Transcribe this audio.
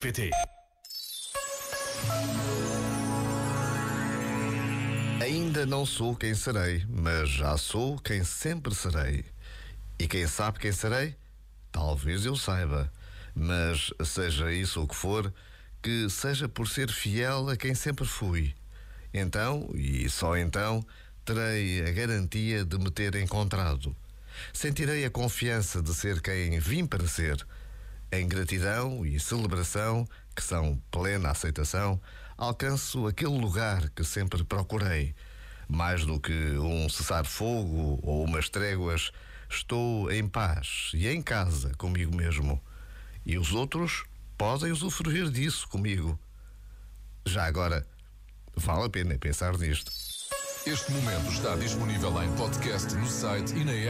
PT. Ainda não sou quem serei, mas já sou quem sempre serei. E quem sabe quem serei? Talvez eu saiba. Mas seja isso o que for, que seja por ser fiel a quem sempre fui. Então, e só então, terei a garantia de me ter encontrado. Sentirei a confiança de ser quem vim para ser em gratidão e celebração, que são plena aceitação, alcanço aquele lugar que sempre procurei. Mais do que um cessar-fogo ou umas tréguas, estou em paz e em casa comigo mesmo. E os outros podem usufruir disso comigo. Já agora, vale a pena pensar nisto. Este momento está disponível em podcast no site e na app.